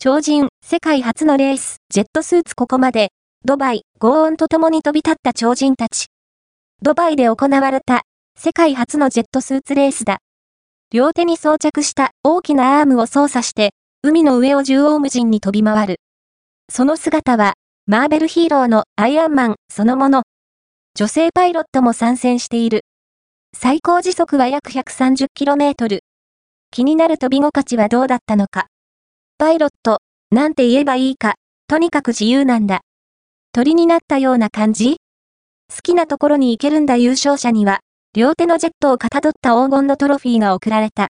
超人、世界初のレース、ジェットスーツここまで、ドバイ、轟音と共に飛び立った超人たち。ドバイで行われた、世界初のジェットスーツレースだ。両手に装着した大きなアームを操作して、海の上を縦横無尽に飛び回る。その姿は、マーベルヒーローのアイアンマンそのもの。女性パイロットも参戦している。最高時速は約 130km。気になる飛び心地はどうだったのか。パイロット、なんて言えばいいか、とにかく自由なんだ。鳥になったような感じ？好きなところに行けるんだ優勝者には、両手のジェットをかたどった黄金のトロフィーが贈られた。